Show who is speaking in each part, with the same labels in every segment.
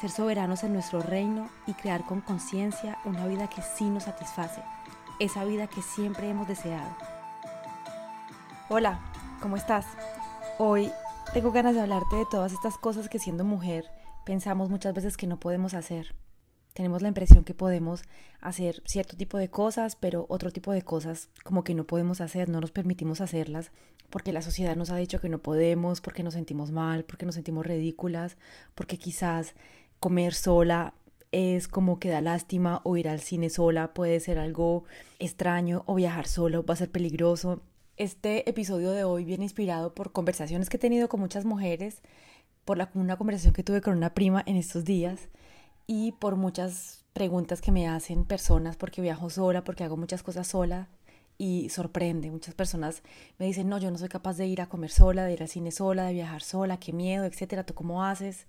Speaker 1: ser soberanos en nuestro reino y crear con conciencia una vida que sí nos satisface, esa vida que siempre hemos deseado. Hola, ¿cómo estás? Hoy tengo ganas de hablarte de todas estas cosas que siendo mujer pensamos muchas veces que no podemos hacer. Tenemos la impresión que podemos hacer cierto tipo de cosas, pero otro tipo de cosas como que no podemos hacer, no nos permitimos hacerlas, porque la sociedad nos ha dicho que no podemos, porque nos sentimos mal, porque nos sentimos ridículas, porque quizás comer sola es como que da lástima o ir al cine sola puede ser algo extraño o viajar solo va a ser peligroso. Este episodio de hoy viene inspirado por conversaciones que he tenido con muchas mujeres, por la, una conversación que tuve con una prima en estos días y por muchas preguntas que me hacen personas porque viajo sola, porque hago muchas cosas sola y sorprende. Muchas personas me dicen, no, yo no soy capaz de ir a comer sola, de ir al cine sola, de viajar sola, qué miedo, etcétera. ¿Tú cómo haces?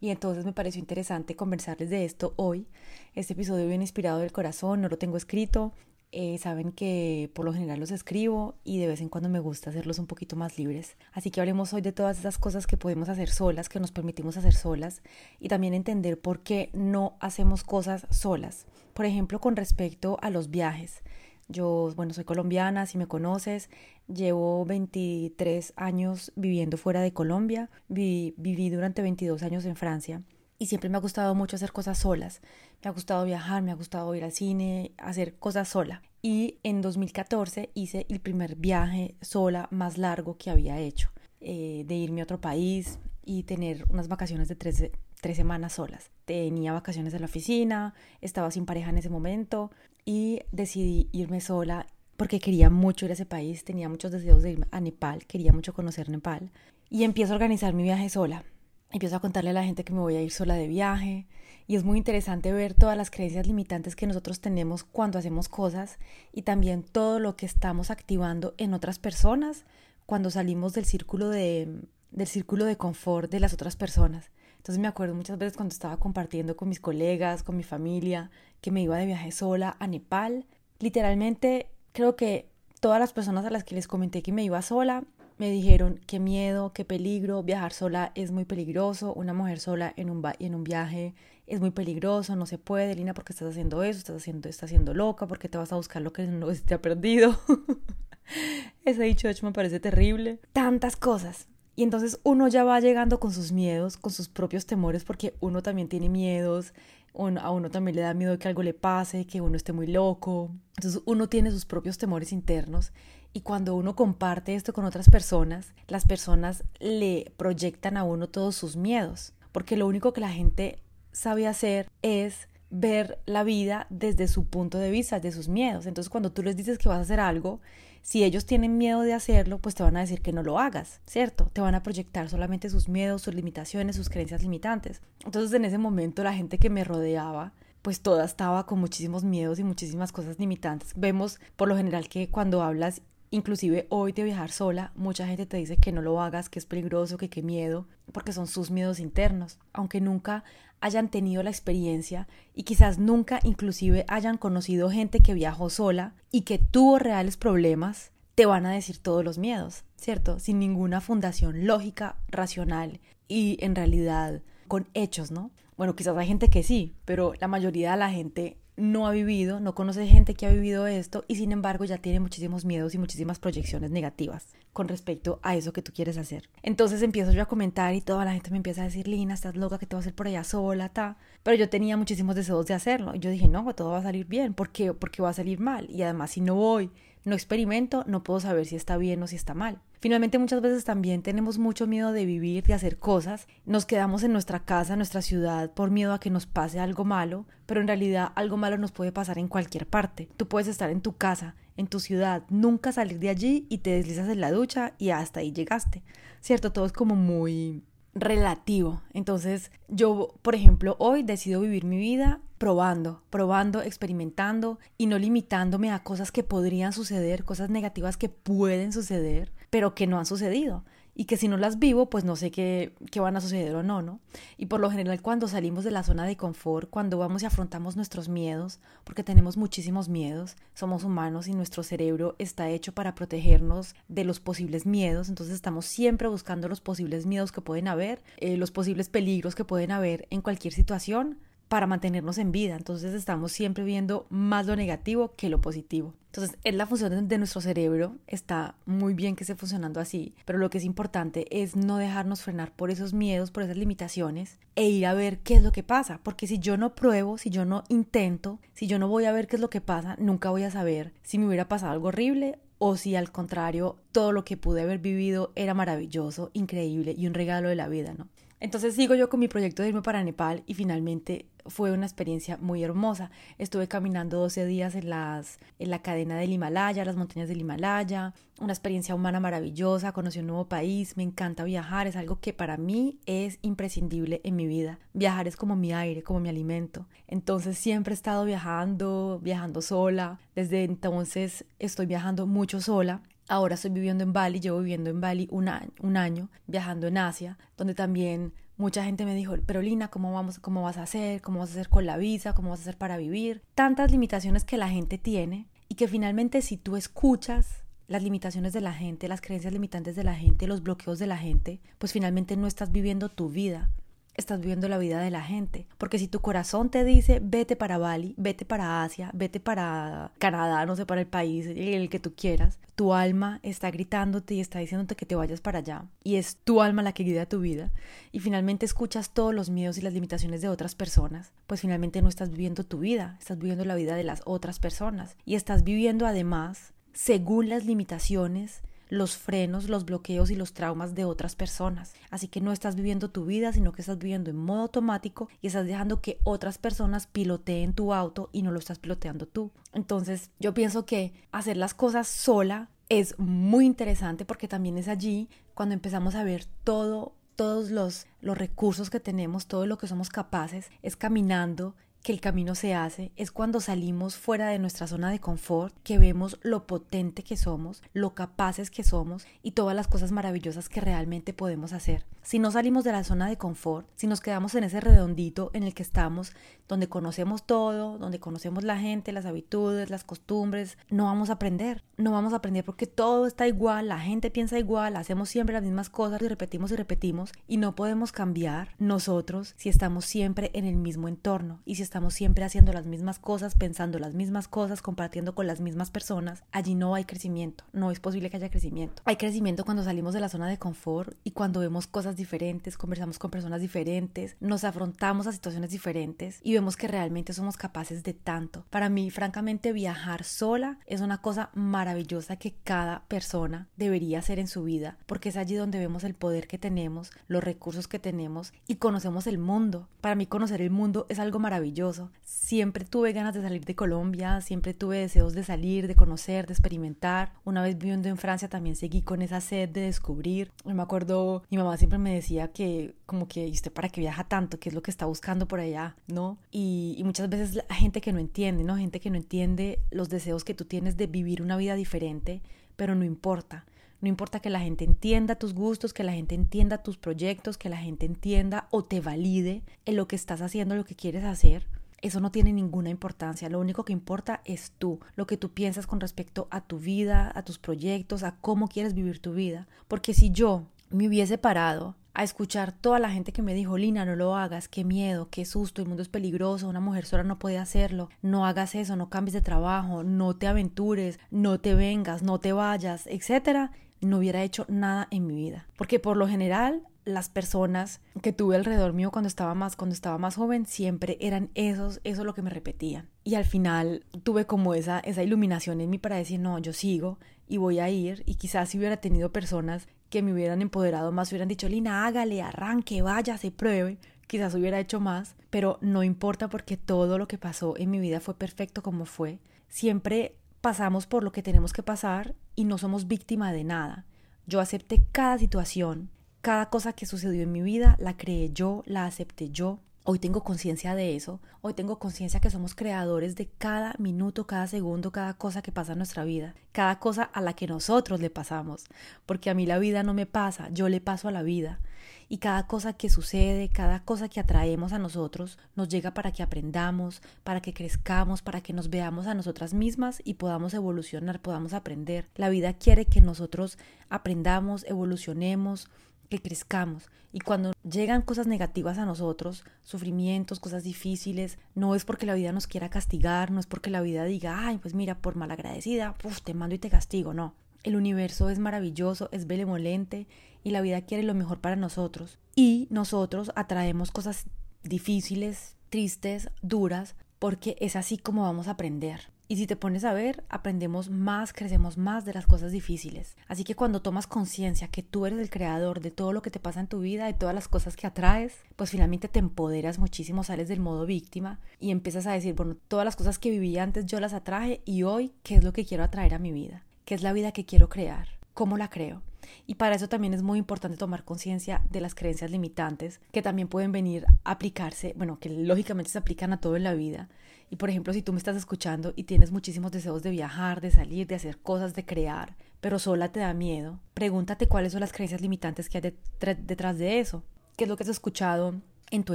Speaker 1: Y entonces me pareció interesante conversarles de esto hoy. Este episodio viene inspirado del corazón, no lo tengo escrito. Eh, saben que por lo general los escribo y de vez en cuando me gusta hacerlos un poquito más libres. Así que hablemos hoy de todas esas cosas que podemos hacer solas, que nos permitimos hacer solas y también entender por qué no hacemos cosas solas. Por ejemplo, con respecto a los viajes. Yo, bueno, soy colombiana, si me conoces, llevo 23 años viviendo fuera de Colombia, viví, durante 22 años en Francia y siempre me ha gustado mucho hacer cosas solas. Me ha gustado viajar, me ha gustado ir al cine, hacer cosas sola. Y en 2014 hice el primer viaje sola más largo que había hecho, eh, de irme a otro país y tener unas vacaciones de tres, tres semanas solas. Tenía vacaciones en la oficina, estaba sin pareja en ese momento y decidí irme sola porque quería mucho ir a ese país, tenía muchos deseos de ir a Nepal, quería mucho conocer Nepal y empiezo a organizar mi viaje sola. Empiezo a contarle a la gente que me voy a ir sola de viaje y es muy interesante ver todas las creencias limitantes que nosotros tenemos cuando hacemos cosas y también todo lo que estamos activando en otras personas cuando salimos del círculo de del círculo de confort de las otras personas. Entonces me acuerdo muchas veces cuando estaba compartiendo con mis colegas, con mi familia, que me iba de viaje sola a Nepal. Literalmente creo que todas las personas a las que les comenté que me iba sola me dijeron qué miedo, qué peligro, viajar sola es muy peligroso, una mujer sola en un, viaje es muy peligroso, no se puede, Lina, porque estás haciendo eso, estás haciendo, estás haciendo loca, porque te vas a buscar lo que no te ha perdido. Ese dicho hecho me parece terrible. Tantas cosas. Y entonces uno ya va llegando con sus miedos, con sus propios temores, porque uno también tiene miedos, a uno también le da miedo que algo le pase, que uno esté muy loco. Entonces uno tiene sus propios temores internos y cuando uno comparte esto con otras personas, las personas le proyectan a uno todos sus miedos, porque lo único que la gente sabe hacer es ver la vida desde su punto de vista, de sus miedos. Entonces cuando tú les dices que vas a hacer algo, si ellos tienen miedo de hacerlo, pues te van a decir que no lo hagas, ¿cierto? Te van a proyectar solamente sus miedos, sus limitaciones, sus creencias limitantes. Entonces en ese momento la gente que me rodeaba, pues toda estaba con muchísimos miedos y muchísimas cosas limitantes. Vemos por lo general que cuando hablas Inclusive hoy de viajar sola, mucha gente te dice que no lo hagas, que es peligroso, que qué miedo, porque son sus miedos internos, aunque nunca hayan tenido la experiencia y quizás nunca inclusive hayan conocido gente que viajó sola y que tuvo reales problemas, te van a decir todos los miedos, ¿cierto? Sin ninguna fundación lógica, racional y en realidad con hechos, ¿no? Bueno, quizás hay gente que sí, pero la mayoría de la gente no ha vivido, no conoce gente que ha vivido esto y sin embargo ya tiene muchísimos miedos y muchísimas proyecciones negativas con respecto a eso que tú quieres hacer. Entonces empiezo yo a comentar y toda la gente me empieza a decir, Lina, estás loca que te vas a hacer por allá sola, ta. Pero yo tenía muchísimos deseos de hacerlo. Y yo dije, no, todo va a salir bien. ¿Por qué? Porque va a salir mal. Y además, si no voy, no experimento, no puedo saber si está bien o si está mal. Finalmente muchas veces también tenemos mucho miedo de vivir, de hacer cosas, nos quedamos en nuestra casa, en nuestra ciudad por miedo a que nos pase algo malo, pero en realidad algo malo nos puede pasar en cualquier parte. Tú puedes estar en tu casa, en tu ciudad, nunca salir de allí y te deslizas en la ducha y hasta ahí llegaste. ¿Cierto? Todo es como muy relativo. Entonces, yo, por ejemplo, hoy decido vivir mi vida probando, probando, experimentando y no limitándome a cosas que podrían suceder, cosas negativas que pueden suceder, pero que no han sucedido y que si no las vivo, pues no sé qué, qué, van a suceder o no, ¿no? Y por lo general cuando salimos de la zona de confort, cuando vamos y afrontamos nuestros miedos, porque tenemos muchísimos miedos, somos humanos y nuestro cerebro está hecho para protegernos de los posibles miedos, entonces estamos siempre buscando los posibles miedos que pueden haber, eh, los posibles peligros que pueden haber en cualquier situación, para mantenernos en vida. Entonces estamos siempre viendo más lo negativo que lo positivo. Entonces, es la función de nuestro cerebro, está muy bien que esté funcionando así, pero lo que es importante es no dejarnos frenar por esos miedos, por esas limitaciones e ir a ver qué es lo que pasa, porque si yo no pruebo, si yo no intento, si yo no voy a ver qué es lo que pasa, nunca voy a saber si me hubiera pasado algo horrible o si al contrario todo lo que pude haber vivido era maravilloso, increíble y un regalo de la vida, ¿no? Entonces sigo yo con mi proyecto de irme para Nepal y finalmente fue una experiencia muy hermosa. Estuve caminando 12 días en, las, en la cadena del Himalaya, las montañas del Himalaya, una experiencia humana maravillosa, conocí un nuevo país, me encanta viajar, es algo que para mí es imprescindible en mi vida. Viajar es como mi aire, como mi alimento. Entonces siempre he estado viajando, viajando sola. Desde entonces estoy viajando mucho sola Ahora estoy viviendo en Bali, llevo viviendo en Bali un año, un año, viajando en Asia, donde también mucha gente me dijo, pero Lina, ¿cómo, vamos, ¿cómo vas a hacer? ¿Cómo vas a hacer con la visa? ¿Cómo vas a hacer para vivir? Tantas limitaciones que la gente tiene y que finalmente si tú escuchas las limitaciones de la gente, las creencias limitantes de la gente, los bloqueos de la gente, pues finalmente no estás viviendo tu vida, estás viviendo la vida de la gente. Porque si tu corazón te dice, vete para Bali, vete para Asia, vete para Canadá, no sé, para el país, el que tú quieras, tu alma está gritándote y está diciéndote que te vayas para allá. Y es tu alma la que guía tu vida. Y finalmente escuchas todos los miedos y las limitaciones de otras personas. Pues finalmente no estás viviendo tu vida, estás viviendo la vida de las otras personas. Y estás viviendo además según las limitaciones los frenos, los bloqueos y los traumas de otras personas. Así que no estás viviendo tu vida, sino que estás viviendo en modo automático y estás dejando que otras personas piloteen tu auto y no lo estás piloteando tú. Entonces yo pienso que hacer las cosas sola es muy interesante porque también es allí cuando empezamos a ver todo todos los, los recursos que tenemos, todo lo que somos capaces, es caminando que el camino se hace es cuando salimos fuera de nuestra zona de confort, que vemos lo potente que somos, lo capaces que somos y todas las cosas maravillosas que realmente podemos hacer. Si no salimos de la zona de confort, si nos quedamos en ese redondito en el que estamos, donde conocemos todo, donde conocemos la gente, las habitudes, las costumbres, no vamos a aprender. No vamos a aprender porque todo está igual, la gente piensa igual, hacemos siempre las mismas cosas y repetimos y repetimos y no podemos cambiar nosotros si estamos siempre en el mismo entorno y si estamos estamos siempre haciendo las mismas cosas, pensando las mismas cosas, compartiendo con las mismas personas, allí no hay crecimiento, no es posible que haya crecimiento. Hay crecimiento cuando salimos de la zona de confort y cuando vemos cosas diferentes, conversamos con personas diferentes, nos afrontamos a situaciones diferentes y vemos que realmente somos capaces de tanto. Para mí, francamente, viajar sola es una cosa maravillosa que cada persona debería hacer en su vida, porque es allí donde vemos el poder que tenemos, los recursos que tenemos y conocemos el mundo. Para mí conocer el mundo es algo maravilloso Siempre tuve ganas de salir de Colombia, siempre tuve deseos de salir, de conocer, de experimentar. Una vez viviendo en Francia también seguí con esa sed de descubrir. Me acuerdo, mi mamá siempre me decía que como que, ¿y usted para qué viaja tanto? ¿Qué es lo que está buscando por allá? ¿No? Y, y muchas veces hay gente que no entiende, ¿no? Gente que no entiende los deseos que tú tienes de vivir una vida diferente, pero no importa no importa que la gente entienda tus gustos, que la gente entienda tus proyectos, que la gente entienda o te valide en lo que estás haciendo, lo que quieres hacer. Eso no tiene ninguna importancia. Lo único que importa es tú, lo que tú piensas con respecto a tu vida, a tus proyectos, a cómo quieres vivir tu vida. Porque si yo me hubiese parado a escuchar toda la gente que me dijo, Lina, no lo hagas, qué miedo, qué susto, el mundo es peligroso, una mujer sola no puede hacerlo, no hagas eso, no cambies de trabajo, no te aventures, no te vengas, no te vayas, etcétera, no hubiera hecho nada en mi vida. Porque por lo general las personas que tuve alrededor mío cuando estaba más cuando estaba más joven siempre eran esos eso lo que me repetían. Y al final tuve como esa esa iluminación en mí para decir no yo sigo y voy a ir y quizás si hubiera tenido personas que me hubieran empoderado más hubieran dicho Lina hágale arranque vaya se pruebe quizás hubiera hecho más. Pero no importa porque todo lo que pasó en mi vida fue perfecto como fue. Siempre pasamos por lo que tenemos que pasar y no somos víctima de nada yo acepté cada situación cada cosa que sucedió en mi vida la creé yo, la acepté yo. Hoy tengo conciencia de eso. Hoy tengo conciencia que somos creadores de cada minuto, cada segundo, cada cosa que pasa en nuestra vida. Cada cosa a la que nosotros le pasamos. Porque a mí la vida no me pasa, yo le paso a la vida. Y cada cosa que sucede, cada cosa que atraemos a nosotros, nos llega para que aprendamos, para que crezcamos, para que nos veamos a nosotras mismas y podamos evolucionar, podamos aprender. La vida quiere que nosotros aprendamos, evolucionemos, que crezcamos. Y cuando llegan cosas negativas a nosotros, sufrimientos, cosas difíciles, no es porque la vida nos quiera castigar, no es porque la vida diga, ay, pues mira, por malagradecida, puf, te mando y te castigo, no. El universo es maravilloso, es benevolente y la vida quiere lo mejor para nosotros. Y nosotros atraemos cosas difíciles, tristes, duras, porque es así como vamos a aprender. Y si te pones a ver, aprendemos más, crecemos más de las cosas difíciles. Así que cuando tomas conciencia que tú eres el creador de todo lo que te pasa en tu vida, de todas las cosas que atraes, pues finalmente te empoderas muchísimo, sales del modo víctima y empiezas a decir, bueno, todas las cosas que viví antes yo las atraje y hoy, ¿qué es lo que quiero atraer a mi vida? ¿Qué es la vida que quiero crear? ¿Cómo la creo? Y para eso también es muy importante tomar conciencia de las creencias limitantes que también pueden venir a aplicarse, bueno, que lógicamente se aplican a todo en la vida y por ejemplo, si tú me estás escuchando y tienes muchísimos deseos de viajar, de salir, de hacer cosas, de crear, pero sola te da miedo, pregúntate cuáles son las creencias limitantes que hay detrás de eso. ¿Qué es lo que has escuchado en tu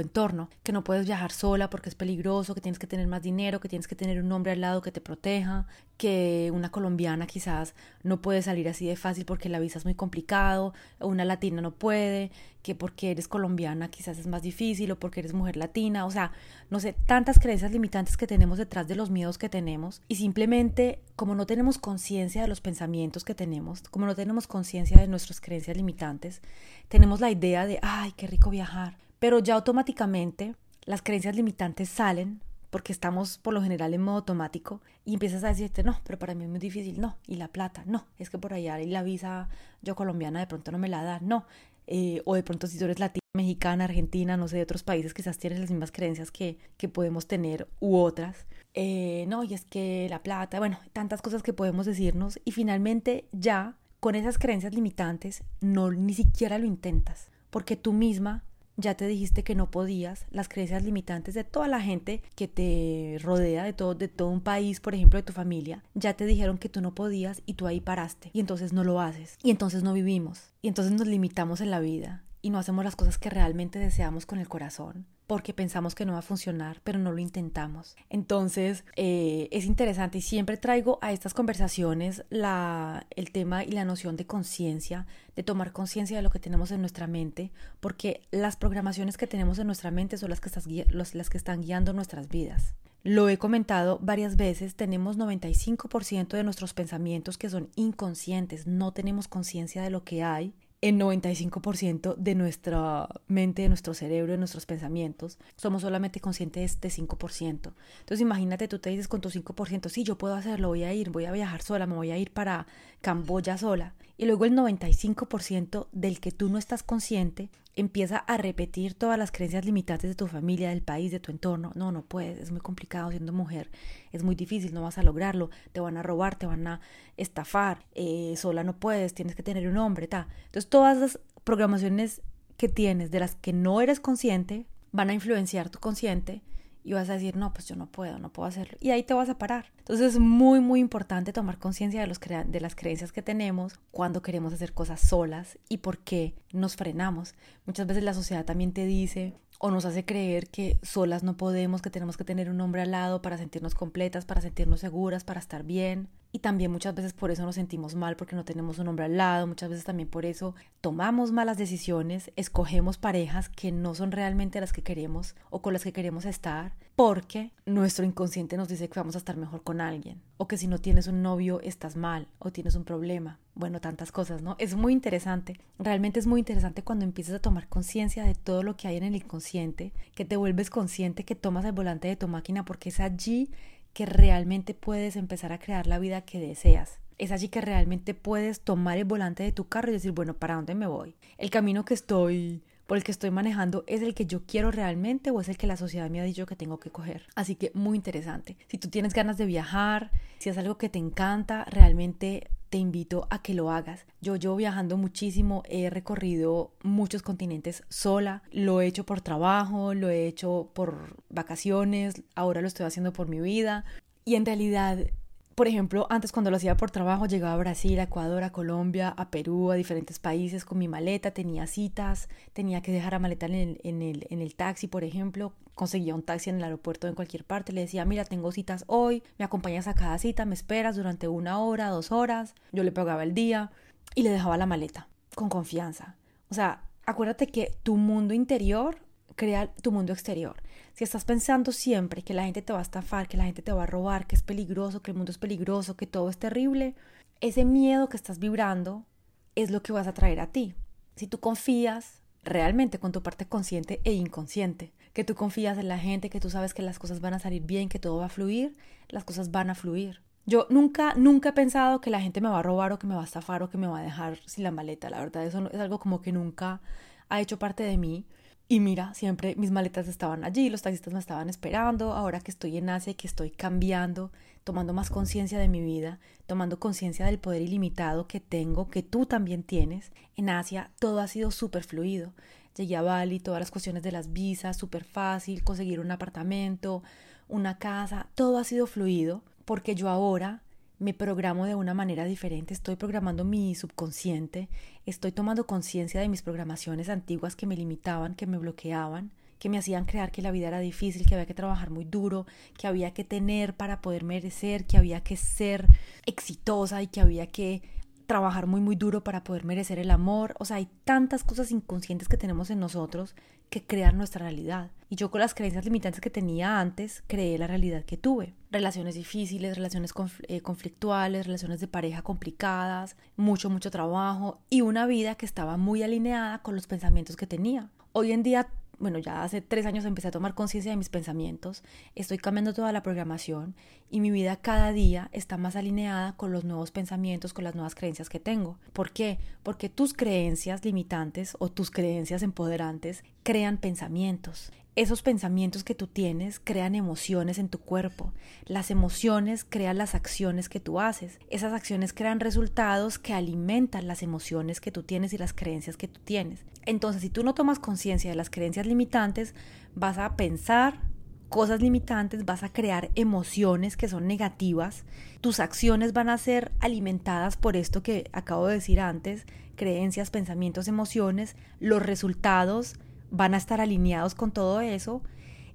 Speaker 1: entorno, que no puedes viajar sola porque es peligroso, que tienes que tener más dinero, que tienes que tener un hombre al lado que te proteja, que una colombiana quizás no puede salir así de fácil porque la visa es muy complicado, una latina no puede, que porque eres colombiana quizás es más difícil o porque eres mujer latina, o sea, no sé, tantas creencias limitantes que tenemos detrás de los miedos que tenemos y simplemente como no tenemos conciencia de los pensamientos que tenemos, como no tenemos conciencia de nuestras creencias limitantes, tenemos la idea de, ay, qué rico viajar, pero ya automáticamente las creencias limitantes salen porque estamos por lo general en modo automático y empiezas a decirte, no, pero para mí es muy difícil, no, y la plata, no, es que por allá la visa yo colombiana de pronto no me la da, no, eh, o de pronto si tú eres latina, mexicana, argentina, no sé, de otros países quizás tienes las mismas creencias que, que podemos tener u otras, eh, no, y es que la plata, bueno, tantas cosas que podemos decirnos y finalmente ya con esas creencias limitantes no ni siquiera lo intentas, porque tú misma ya te dijiste que no podías, las creencias limitantes de toda la gente que te rodea, de todo, de todo un país, por ejemplo, de tu familia, ya te dijeron que tú no podías y tú ahí paraste y entonces no lo haces y entonces no vivimos y entonces nos limitamos en la vida y no hacemos las cosas que realmente deseamos con el corazón porque pensamos que no va a funcionar, pero no lo intentamos. Entonces, eh, es interesante y siempre traigo a estas conversaciones la, el tema y la noción de conciencia, de tomar conciencia de lo que tenemos en nuestra mente, porque las programaciones que tenemos en nuestra mente son las las que están guiando nuestras vidas. Lo he comentado varias veces, tenemos 95% de nuestros pensamientos que son inconscientes, no tenemos conciencia de lo que hay el 95% de nuestra mente, de nuestro cerebro, de nuestros pensamientos, somos solamente conscientes de este 5%. Entonces imagínate, tú te dices con tu 5%, sí, yo puedo hacerlo, voy a ir, voy a viajar sola, me voy a ir para Camboya sola. Y luego el 95% del que tú no estás consciente empieza a repetir todas las creencias limitantes de tu familia, del país, de tu entorno. No, no puedes, es muy complicado siendo mujer, es muy difícil, no vas a lograrlo, te van a robar, te van a estafar, eh, sola no puedes, tienes que tener un hombre, ta. Entonces todas las programaciones que tienes de las que no eres consciente van a influenciar tu consciente y vas a decir, no, pues yo no puedo, no puedo hacerlo. Y ahí te vas a parar. Entonces es muy, muy importante tomar conciencia de, de las creencias que tenemos cuando queremos hacer cosas solas y por qué nos frenamos. Muchas veces la sociedad también te dice o nos hace creer que solas no podemos, que tenemos que tener un hombre al lado para sentirnos completas, para sentirnos seguras, para estar bien. Y también muchas veces por eso nos sentimos mal porque no tenemos un hombre al lado, muchas veces también por eso tomamos malas decisiones, escogemos parejas que no son realmente las que queremos o con las que queremos estar, porque nuestro inconsciente nos dice que vamos a estar mejor con alguien, o que si no tienes un novio estás mal o tienes un problema, bueno, tantas cosas, ¿no? Es muy interesante, realmente es muy interesante cuando empiezas a tomar conciencia de todo lo que hay en el inconsciente, que te vuelves consciente que tomas el volante de tu máquina porque es allí que realmente puedes empezar a crear la vida que deseas. Es allí que realmente puedes tomar el volante de tu carro y decir, bueno, ¿para dónde me voy? El camino que estoy por el que estoy manejando es el que yo quiero realmente o es el que la sociedad me ha dicho que tengo que coger. Así que muy interesante. Si tú tienes ganas de viajar, si es algo que te encanta, realmente te invito a que lo hagas. Yo llevo viajando muchísimo, he recorrido muchos continentes sola, lo he hecho por trabajo, lo he hecho por vacaciones, ahora lo estoy haciendo por mi vida y en realidad por ejemplo, antes cuando lo hacía por trabajo llegaba a Brasil, a Ecuador, a Colombia, a Perú, a diferentes países con mi maleta, tenía citas, tenía que dejar a maleta en el, en el, en el taxi, por ejemplo, conseguía un taxi en el aeropuerto en cualquier parte, le decía, mira, tengo citas hoy, me acompañas a cada cita, me esperas durante una hora, dos horas, yo le pagaba el día y le dejaba la maleta con confianza. O sea, acuérdate que tu mundo interior crea tu mundo exterior. Si estás pensando siempre que la gente te va a estafar, que la gente te va a robar, que es peligroso, que el mundo es peligroso, que todo es terrible, ese miedo que estás vibrando es lo que vas a traer a ti. Si tú confías realmente con tu parte consciente e inconsciente, que tú confías en la gente, que tú sabes que las cosas van a salir bien, que todo va a fluir, las cosas van a fluir. Yo nunca, nunca he pensado que la gente me va a robar o que me va a estafar o que me va a dejar sin la maleta. La verdad, eso es algo como que nunca ha hecho parte de mí. Y mira, siempre mis maletas estaban allí, los taxistas me estaban esperando, ahora que estoy en Asia que estoy cambiando, tomando más conciencia de mi vida, tomando conciencia del poder ilimitado que tengo, que tú también tienes, en Asia todo ha sido súper fluido. Llegué a Bali, todas las cuestiones de las visas, súper fácil, conseguir un apartamento, una casa, todo ha sido fluido, porque yo ahora me programo de una manera diferente, estoy programando mi subconsciente, estoy tomando conciencia de mis programaciones antiguas que me limitaban, que me bloqueaban, que me hacían creer que la vida era difícil, que había que trabajar muy duro, que había que tener para poder merecer, que había que ser exitosa y que había que trabajar muy muy duro para poder merecer el amor. O sea, hay tantas cosas inconscientes que tenemos en nosotros que crean nuestra realidad. Y yo con las creencias limitantes que tenía antes, creé la realidad que tuve. Relaciones difíciles, relaciones eh, conflictuales, relaciones de pareja complicadas, mucho, mucho trabajo y una vida que estaba muy alineada con los pensamientos que tenía. Hoy en día bueno, ya hace tres años empecé a tomar conciencia de mis pensamientos, estoy cambiando toda la programación y mi vida cada día está más alineada con los nuevos pensamientos, con las nuevas creencias que tengo. ¿Por qué? Porque tus creencias limitantes o tus creencias empoderantes crean pensamientos esos pensamientos que tú tienes crean emociones en tu cuerpo. Las emociones crean las acciones que tú haces. Esas acciones crean resultados que alimentan las emociones que tú tienes y las creencias que tú tienes. Entonces, si tú no tomas conciencia de las creencias limitantes, vas a pensar cosas limitantes, vas a crear emociones que son negativas. Tus acciones van a ser alimentadas por esto que acabo de decir antes, creencias, pensamientos, emociones. Los resultados van a estar alineados con todo eso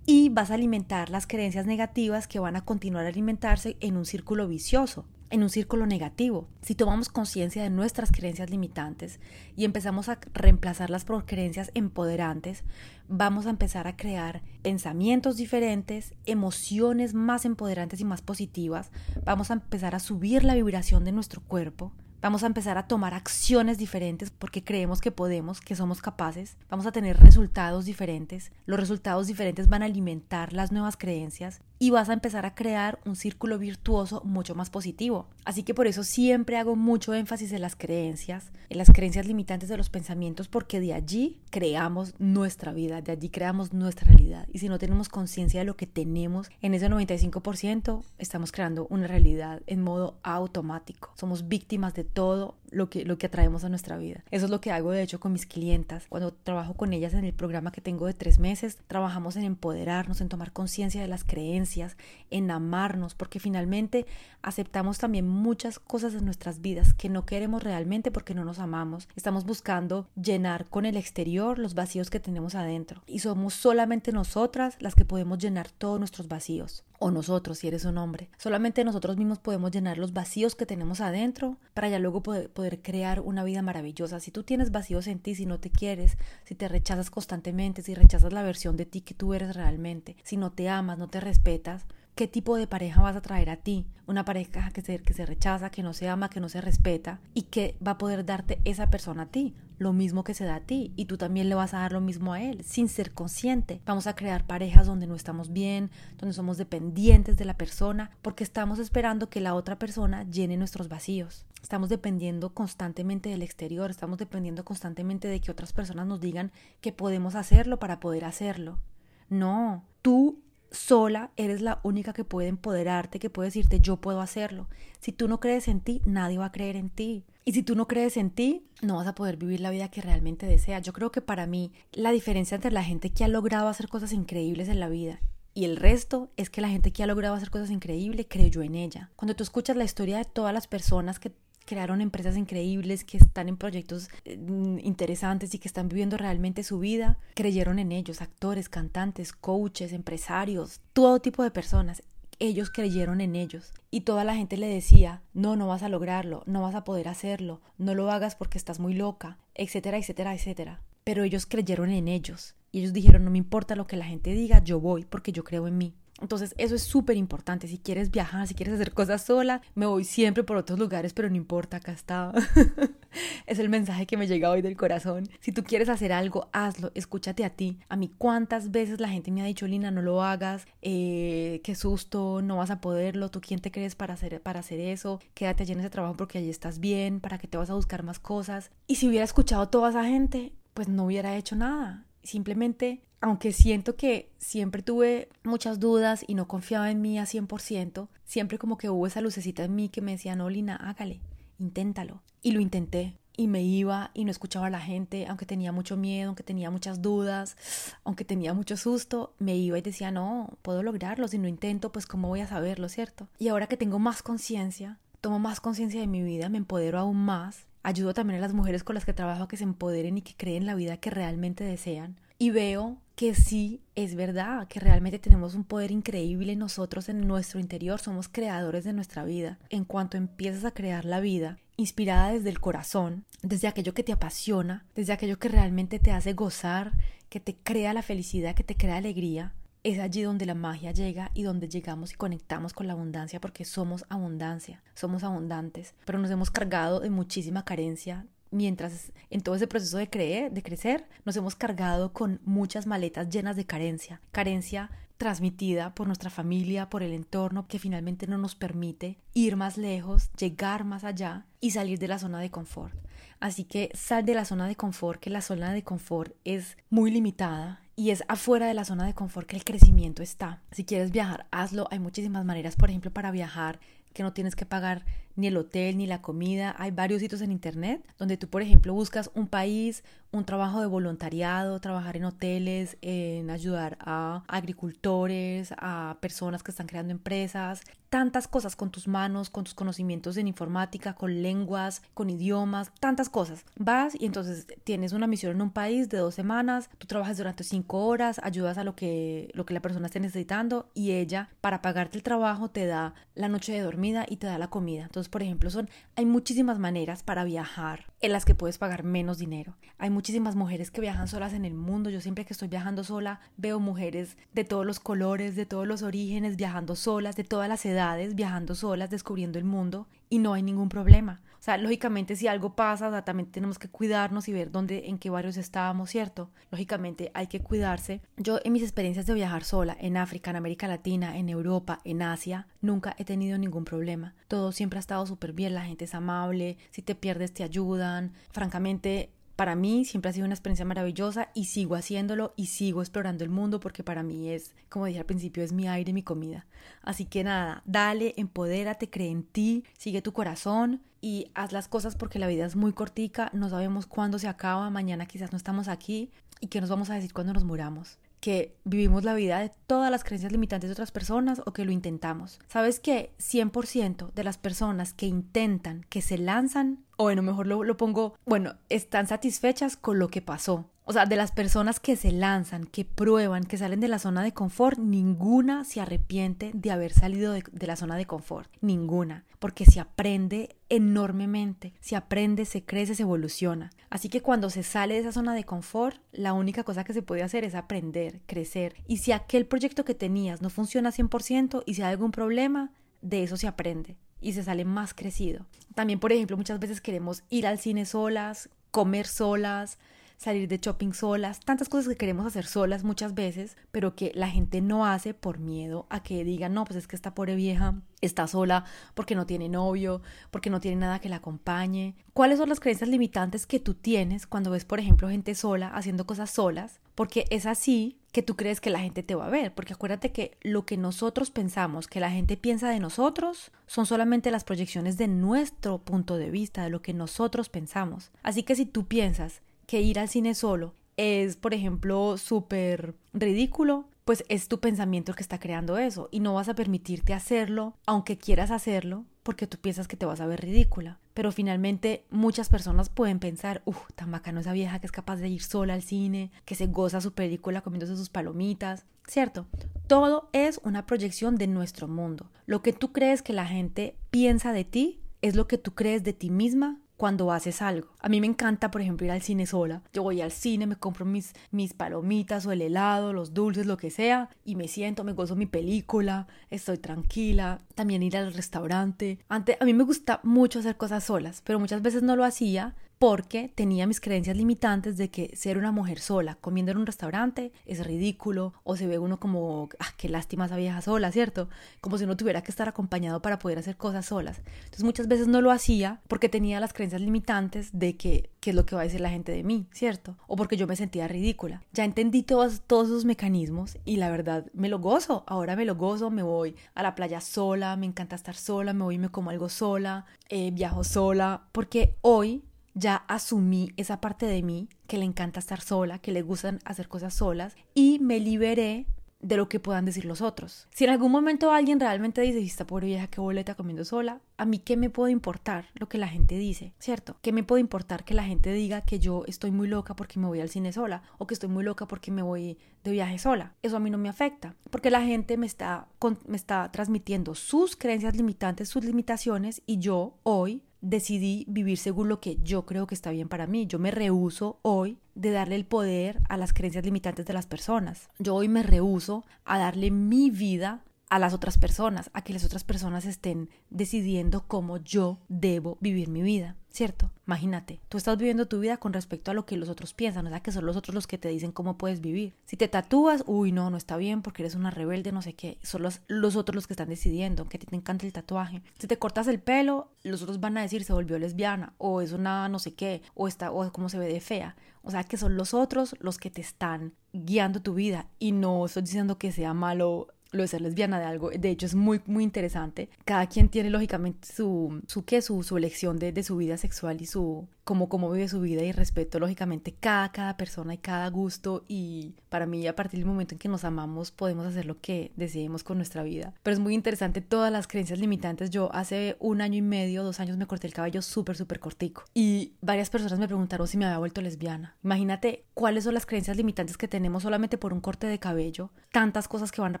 Speaker 1: y vas a alimentar las creencias negativas que van a continuar a alimentarse en un círculo vicioso, en un círculo negativo. Si tomamos conciencia de nuestras creencias limitantes y empezamos a reemplazarlas por creencias empoderantes, vamos a empezar a crear pensamientos diferentes, emociones más empoderantes y más positivas, vamos a empezar a subir la vibración de nuestro cuerpo, Vamos a empezar a tomar acciones diferentes porque creemos que podemos, que somos capaces. Vamos a tener resultados diferentes. Los resultados diferentes van a alimentar las nuevas creencias y vas a empezar a crear un círculo virtuoso mucho más positivo. Así que por eso siempre hago mucho énfasis en las creencias, en las creencias limitantes de los pensamientos, porque de allí creamos nuestra vida, de allí creamos nuestra realidad. Y si no tenemos conciencia de lo que tenemos en ese 95%, estamos creando una realidad en modo automático. Somos víctimas de todo lo que, lo que atraemos a nuestra vida. Eso es lo que hago de hecho con mis clientas. Cuando trabajo con ellas en el programa que tengo de tres meses, trabajamos en empoderarnos, en tomar conciencia de las creencias, en amarnos, porque finalmente aceptamos también muchas cosas en nuestras vidas que no queremos realmente porque no nos amamos. Estamos buscando llenar con el exterior los vacíos que tenemos adentro. Y somos solamente nosotras las que podemos llenar todos nuestros vacíos o nosotros si eres un hombre. Solamente nosotros mismos podemos llenar los vacíos que tenemos adentro para ya luego poder, poder, crear una vida maravillosa. Si tú tienes vacíos en ti, si no te quieres, si te rechazas constantemente, si rechazas la versión de ti que tú eres realmente, si no te amas, no te respetas, qué tipo de pareja vas a traer a ti. Una pareja que se, que se rechaza, que no se ama, que no se respeta y que va a poder darte esa persona a ti, lo mismo que se da a ti y tú también le vas a dar lo mismo a él sin ser consciente. Vamos a crear parejas donde no estamos bien, donde somos dependientes de la persona porque estamos esperando que la otra persona llene nuestros vacíos. Estamos dependiendo constantemente del exterior, estamos dependiendo constantemente de que otras personas nos digan que podemos hacerlo para poder hacerlo. No, tú sola eres la única que puede empoderarte, que puede decirte yo puedo hacerlo. Si tú no crees en ti, nadie va a creer en ti. Y si tú no crees en ti, no vas a poder vivir la vida que realmente deseas. Yo creo que para mí la diferencia entre la gente que ha logrado hacer cosas increíbles en la vida y el resto es que la gente que ha logrado hacer cosas increíbles creyó en ella. Cuando tú escuchas la historia de todas las personas que crearon empresas increíbles, que están en proyectos eh, interesantes y que están viviendo realmente su vida, creyeron en ellos, actores, cantantes, coaches, empresarios, todo tipo de personas. Ellos creyeron en ellos y toda la gente le decía, no, no vas a lograrlo, no vas a poder hacerlo, no lo hagas porque estás muy loca, etcétera, etcétera, etcétera. Pero ellos creyeron en ellos y ellos dijeron, no me importa lo que la gente diga, yo voy porque yo creo en mí. Entonces eso es súper importante. Si quieres viajar, si quieres hacer cosas sola, me voy siempre por otros lugares, pero no importa, acá está. es el mensaje que me llega hoy del corazón. Si tú quieres hacer algo, hazlo, escúchate a ti. A mí cuántas veces la gente me ha dicho, Lina, no lo hagas, eh, qué susto, no vas a poderlo, tú quién te crees para hacer, para hacer eso, quédate allí en ese trabajo porque allí estás bien, para que te vas a buscar más cosas. Y si hubiera escuchado a toda esa gente, pues no hubiera hecho nada. Simplemente aunque siento que siempre tuve muchas dudas y no confiaba en mí a 100%, siempre como que hubo esa lucecita en mí que me decía, no, Lina, hágale, inténtalo. Y lo intenté. Y me iba y no escuchaba a la gente, aunque tenía mucho miedo, aunque tenía muchas dudas, aunque tenía mucho susto, me iba y decía, no, puedo lograrlo, si no intento, pues cómo voy a saberlo, ¿cierto? Y ahora que tengo más conciencia, tomo más conciencia de mi vida, me empodero aún más, ayudo también a las mujeres con las que trabajo a que se empoderen y que creen la vida que realmente desean. Y veo que sí es verdad, que realmente tenemos un poder increíble nosotros en nuestro interior, somos creadores de nuestra vida. En cuanto empiezas a crear la vida, inspirada desde el corazón, desde aquello que te apasiona, desde aquello que realmente te hace gozar, que te crea la felicidad, que te crea alegría, es allí donde la magia llega y donde llegamos y conectamos con la abundancia porque somos abundancia, somos abundantes, pero nos hemos cargado de muchísima carencia, mientras en todo ese proceso de creer, de crecer, nos hemos cargado con muchas maletas llenas de carencia, carencia transmitida por nuestra familia, por el entorno, que finalmente no nos permite ir más lejos, llegar más allá y salir de la zona de confort. Así que sal de la zona de confort, que la zona de confort es muy limitada y es afuera de la zona de confort que el crecimiento está. Si quieres viajar, hazlo. Hay muchísimas maneras, por ejemplo, para viajar que no tienes que pagar ni el hotel ni la comida. Hay varios sitios en internet donde tú, por ejemplo, buscas un país, un trabajo de voluntariado, trabajar en hoteles, en ayudar a agricultores, a personas que están creando empresas, tantas cosas con tus manos, con tus conocimientos en informática, con lenguas, con idiomas, tantas cosas. Vas y entonces tienes una misión en un país de dos semanas, tú trabajas durante cinco horas, ayudas a lo que, lo que la persona esté necesitando y ella, para pagarte el trabajo, te da la noche de dormida y te da la comida. Por ejemplo, son, hay muchísimas maneras para viajar en las que puedes pagar menos dinero. Hay muchísimas mujeres que viajan solas en el mundo. Yo siempre que estoy viajando sola veo mujeres de todos los colores, de todos los orígenes, viajando solas, de todas las edades, viajando solas, descubriendo el mundo y no hay ningún problema. O sea, lógicamente si algo pasa, también tenemos que cuidarnos y ver dónde, en qué barrios estábamos, ¿cierto? Lógicamente hay que cuidarse. Yo en mis experiencias de viajar sola, en África, en América Latina, en Europa, en Asia, nunca he tenido ningún problema. Todo siempre ha estado súper bien, la gente es amable, si te pierdes te ayudan. Francamente, para mí siempre ha sido una experiencia maravillosa y sigo haciéndolo y sigo explorando el mundo porque para mí es, como dije al principio, es mi aire, mi comida. Así que nada, dale, empodérate, cree en ti, sigue tu corazón y haz las cosas porque la vida es muy cortica, no sabemos cuándo se acaba, mañana quizás no estamos aquí y qué nos vamos a decir cuando nos muramos que vivimos la vida de todas las creencias limitantes de otras personas o que lo intentamos. ¿Sabes que 100% de las personas que intentan, que se lanzan, o bueno, mejor lo, lo pongo, bueno, están satisfechas con lo que pasó? O sea, de las personas que se lanzan, que prueban, que salen de la zona de confort, ninguna se arrepiente de haber salido de, la zona de confort. Ninguna. Porque se aprende enormemente. Se aprende, se crece, se evoluciona. Así que cuando se sale de esa zona de confort, la única cosa que se puede hacer es aprender, crecer. Y si aquel proyecto que tenías no funciona 100% y si hay algún problema, de eso se aprende y se sale más crecido. También, por ejemplo, muchas veces queremos ir al cine solas, comer solas, salir de shopping solas, tantas cosas que queremos hacer solas muchas veces, pero que la gente no hace por miedo a que digan, no, pues es que esta pobre vieja está sola porque no tiene novio, porque no tiene nada que la acompañe. ¿Cuáles son las creencias limitantes que tú tienes cuando ves, por ejemplo, gente sola haciendo cosas solas? Porque es así que tú crees que la gente te va a ver, porque acuérdate que lo que nosotros pensamos, que la gente piensa de nosotros, son solamente las proyecciones de nuestro punto de vista, de lo que nosotros pensamos. Así que si tú piensas que ir al cine solo es, por ejemplo, súper ridículo, pues es tu pensamiento el que está creando eso y no vas a permitirte hacerlo, aunque quieras hacerlo, porque tú piensas que te vas a ver ridícula. Pero finalmente muchas personas pueden pensar, uff, tan bacano esa vieja que es capaz de ir sola al cine, que se goza su película comiéndose sus palomitas, ¿cierto? Todo es una proyección de nuestro mundo. Lo que tú crees que la gente piensa de ti es lo que tú crees de ti misma cuando haces algo. A mí me encanta, por ejemplo, ir al cine sola. Yo voy al cine, me compro mis, mis palomitas o el helado, los dulces, lo que sea, y me siento, me gozo mi película, estoy tranquila. También ir al restaurante. Antes, a mí me gusta mucho hacer cosas solas, pero muchas veces no lo hacía porque tenía mis creencias limitantes de que ser una mujer sola comiendo en un restaurante es ridículo o se ve uno como, ah, qué lástima esa vieja sola, ¿cierto? Como si uno tuviera que estar acompañado para poder hacer cosas solas. Entonces muchas veces no lo hacía porque tenía las creencias limitantes de que qué es lo que va a decir la gente de mí, ¿cierto? O porque yo me sentía ridícula. Ya entendí todos, todos esos mecanismos y la verdad me lo gozo. Ahora me lo gozo, me voy a la playa sola, me encanta estar sola, me voy y me como algo sola, eh, viajo sola, porque hoy ya asumí esa parte de mí que le encanta estar sola, que le gustan hacer cosas solas y me liberé de lo que puedan decir los otros. Si en algún momento alguien realmente dice, esta pobre vieja que boleta comiendo sola, a mí qué me puede importar lo que la gente dice, ¿cierto? ¿Qué me puede importar que la gente diga que yo estoy muy loca porque me voy al cine sola o que estoy muy loca porque me voy de viaje sola? Eso a mí no me afecta, porque la gente me está, me está transmitiendo sus creencias limitantes, sus limitaciones y yo hoy decidí vivir según lo que yo creo que está bien para mí. Yo me rehuso hoy de darle el poder a las creencias limitantes de las personas. Yo hoy me rehuso a darle mi vida a las otras personas, a que las otras personas estén decidiendo cómo yo debo vivir mi vida. ¿cierto? Imagínate, tú estás viviendo tu vida con respecto a lo que los otros piensan, o sea, que son los otros los que te dicen cómo puedes vivir. Si te tatúas, uy, no, no está bien porque eres una rebelde, no sé qué, son los, los otros los que están decidiendo, que te encanta el tatuaje. Si te cortas el pelo, los otros van a decir se volvió lesbiana, o es una no sé qué, o está, o cómo se ve de fea. O sea, que son los otros los que te están guiando tu vida y no estoy diciendo que sea malo lo de ser lesbiana de algo, de hecho es muy, muy interesante. Cada quien tiene lógicamente su, su, ¿qué? su, su elección de, de, su vida sexual y su, cómo, cómo vive su vida y respeto lógicamente cada, cada persona y cada gusto y para mí a partir del momento en que nos amamos podemos hacer lo que deseemos con nuestra vida. Pero es muy interesante todas las creencias limitantes. Yo hace un año y medio, dos años me corté el cabello súper, súper cortico y varias personas me preguntaron si me había vuelto lesbiana. Imagínate cuáles son las creencias limitantes que tenemos solamente por un corte de cabello, tantas cosas que van a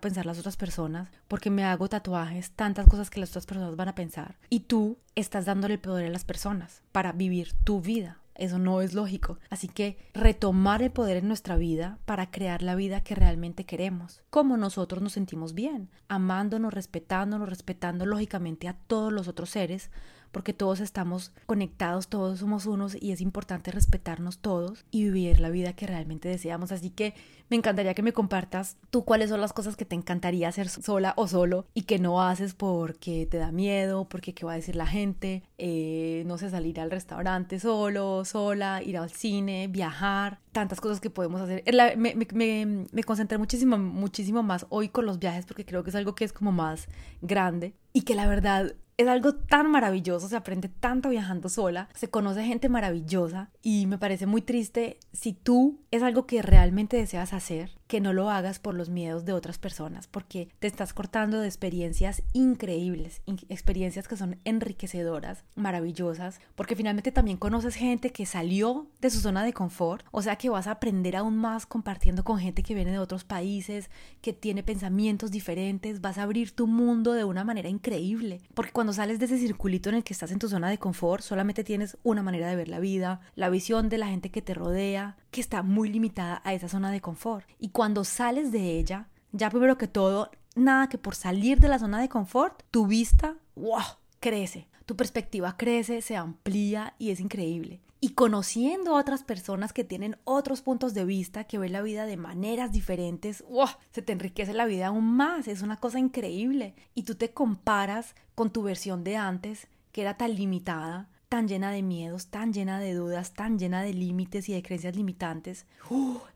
Speaker 1: pensar las otras personas, porque me hago tatuajes, tantas cosas que las otras personas van a pensar. Y tú estás dándole el poder a las personas para vivir tu vida. Eso no es lógico. Así que retomar el poder en nuestra vida para crear la vida que realmente queremos, como nosotros nos sentimos bien, amándonos, respetándonos, respetando lógicamente a todos los otros seres, porque todos estamos conectados, todos somos unos y es importante respetarnos todos y vivir la vida que realmente deseamos. Así que me encantaría que me compartas tú cuáles son las cosas que te encantaría hacer sola o solo y que no haces porque te da miedo, porque qué va a decir la gente, eh, no sé, salir al restaurante solo, sola, ir al cine, viajar, tantas cosas que podemos hacer. Me, me, concentré muchísimo, muchísimo más hoy con los viajes porque creo que es algo que es como más grande y que la verdad es algo tan maravilloso, se aprende tanto viajando sola, se conoce gente maravillosa y me parece muy triste si tú es algo que realmente deseas hacer, ser? Que no lo hagas por los miedos de otras personas, porque te estás cortando de experiencias increíbles, experiencias que son enriquecedoras, maravillosas, porque finalmente también conoces gente que salió de su zona de confort, o sea que vas a aprender aún más compartiendo con gente que viene de otros países, que tiene pensamientos diferentes, vas a abrir tu mundo de una manera increíble, porque cuando sales de ese circulito en el que estás en tu zona de confort, solamente tienes una manera de ver la vida, la visión de la gente que te rodea, que está muy limitada a esa zona de confort. Y sales de ella, ya primero que todo, nada que por salir de la zona de confort, tu vista, wow, crece. Tu perspectiva crece, se amplía y es increíble. Y conociendo a otras personas que tienen otros puntos de vista, que ven la vida de maneras diferentes, wow, se te enriquece la vida aún más, es una cosa increíble. Y tú te comparas con tu versión de antes, que era tan limitada, tan llena de miedos, tan llena de dudas, tan llena de límites y de creencias limitantes,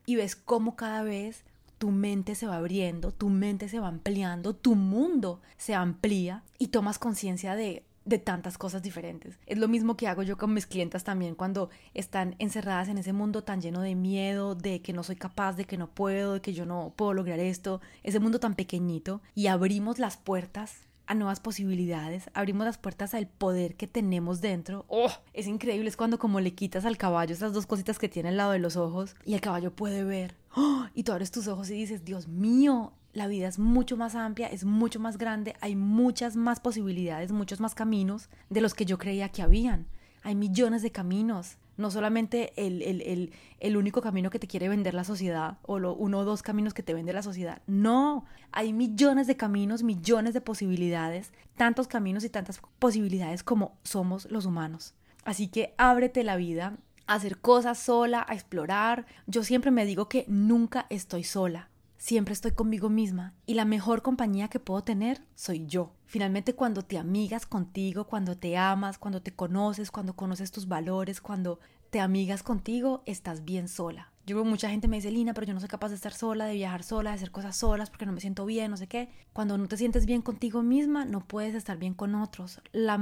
Speaker 1: y ves cómo cada vez tu mente se va abriendo, tu mente se va ampliando, tu mundo se amplía y tomas conciencia de de tantas cosas diferentes. Es lo mismo que hago yo con mis clientas también cuando están encerradas en ese mundo tan lleno de miedo, de que no soy capaz, de que no puedo, de que yo no puedo lograr esto, ese mundo tan pequeñito y abrimos las puertas a nuevas posibilidades, abrimos las puertas al poder que tenemos dentro. ¡Oh! Es increíble, es cuando como le quitas al caballo esas dos cositas que tiene al lado de los ojos y el caballo puede ver. ¡Oh! Y tú abres tus ojos y dices, Dios mío, la vida es mucho más amplia, es mucho más grande, hay muchas más posibilidades, muchos más caminos de los que yo creía que habían. Hay millones de caminos no solamente el, único camino que te quiere vender la sociedad o lo, uno o dos caminos que te vende la sociedad. No, hay millones de caminos, millones de posibilidades, tantos caminos y tantas posibilidades como somos los humanos. Así que ábrete la vida, a hacer cosas sola, a explorar. Yo siempre me digo que nunca estoy sola siempre estoy conmigo misma y la mejor compañía que puedo tener soy yo. Finalmente cuando te amigas contigo, cuando te amas, cuando te conoces, cuando conoces tus valores, cuando te amigas contigo, estás bien sola. Yo veo mucha gente me dice, Lina, pero yo no soy capaz de estar sola, de viajar sola, de hacer cosas solas porque no me siento bien, no sé qué. Cuando no te sientes bien contigo misma, no puedes estar bien con otros. La,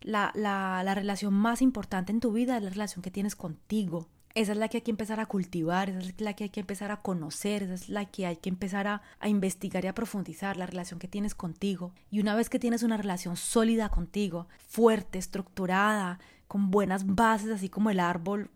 Speaker 1: la, la, la relación más importante en tu vida es la relación que tienes contigo. Esa es la que hay que empezar a cultivar, esa es la que hay que empezar a conocer, esa es la que hay que empezar a, investigar y a profundizar, la relación que tienes contigo. Y una vez que tienes una relación sólida contigo, fuerte, estructurada, con buenas bases, así como el árbol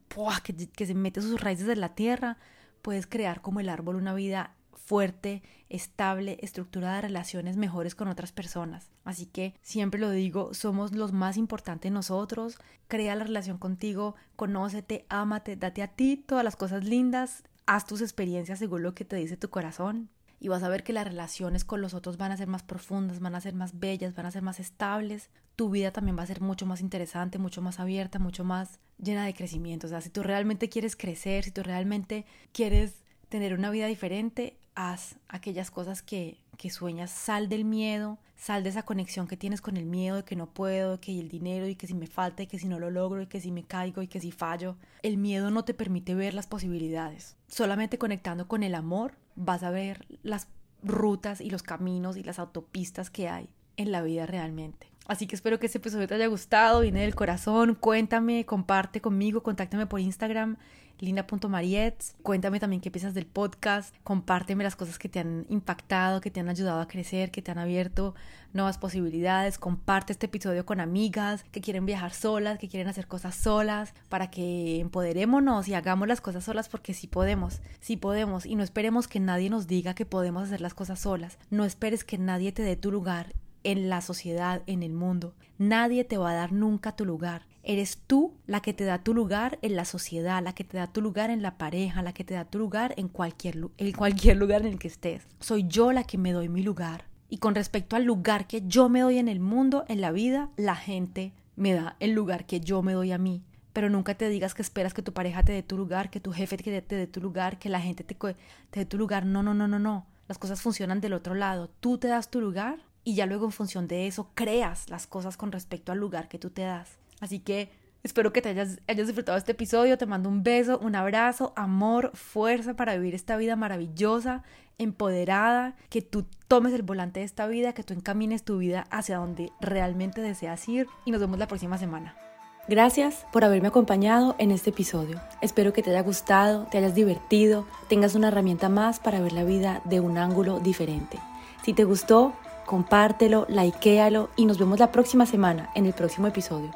Speaker 1: que, que se mete sus raíces en la tierra, puedes crear como el árbol una vida fuerte, estable, estructurada relaciones mejores con otras personas. Así que siempre lo digo, somos los más importantes nosotros. Crea la relación contigo, conócete, ámate, date a ti todas las cosas lindas, haz tus experiencias según lo que te dice tu corazón. Y vas a ver que las relaciones con los otros van a ser más profundas, van a ser más bellas, van a ser más estables. Tu vida también va a ser mucho más interesante, mucho más abierta, mucho más llena de crecimiento. O sea, si tú realmente quieres crecer, si tú realmente quieres tener una vida diferente, haz aquellas cosas que, que sueñas, sal del miedo, sal de esa conexión que tienes con el miedo de que no puedo, que el dinero y que si me falta y que si no lo logro y que si me caigo y que si fallo. El miedo no te permite ver las posibilidades. Solamente conectando con el amor vas a ver las rutas y los caminos y las autopistas que hay en la vida realmente. Así que espero que este episodio te haya gustado, viene del corazón, cuéntame, comparte conmigo, contáctame por Instagram, linda.mariets, cuéntame también qué piensas del podcast, compárteme las cosas que te han impactado, que te han ayudado a crecer, que te han abierto nuevas posibilidades, comparte este episodio con amigas que quieren viajar solas, que quieren hacer cosas solas, para que empoderémonos y hagamos las cosas solas porque sí podemos, sí podemos. Y no esperemos que nadie nos diga que podemos hacer las cosas solas, no esperes que nadie te dé tu lugar en la sociedad, en el mundo. Nadie te va a dar nunca tu lugar. Eres tú la que te da tu lugar en la sociedad, la que te da tu lugar en la pareja, la que te da tu lugar en cualquier, lugar en el que estés. Soy yo la que me doy mi lugar. Y con respecto al lugar que yo me doy en el mundo, en la vida, la gente me da el lugar que yo me doy a mí. Pero nunca te digas que esperas que tu pareja te dé tu lugar, que tu jefe te dé tu lugar, que la gente te, te dé tu lugar. No, no, no, no, no. Las cosas funcionan del otro lado. Tú te das tu lugar y ya luego en función de eso creas las cosas con respecto al lugar que tú te das. Así que espero que te hayas, hayas disfrutado este episodio. Te mando un beso, un abrazo, amor, fuerza para vivir esta vida maravillosa, empoderada, que tú tomes el volante de esta vida, que tú encamines tu vida hacia donde realmente deseas ir y nos vemos la próxima semana. Gracias por haberme acompañado en este episodio. Espero que te haya gustado, te hayas divertido, tengas una herramienta más para ver la vida de un ángulo diferente. Si te gustó, compártelo, likealo y nos vemos la próxima semana en el próximo episodio.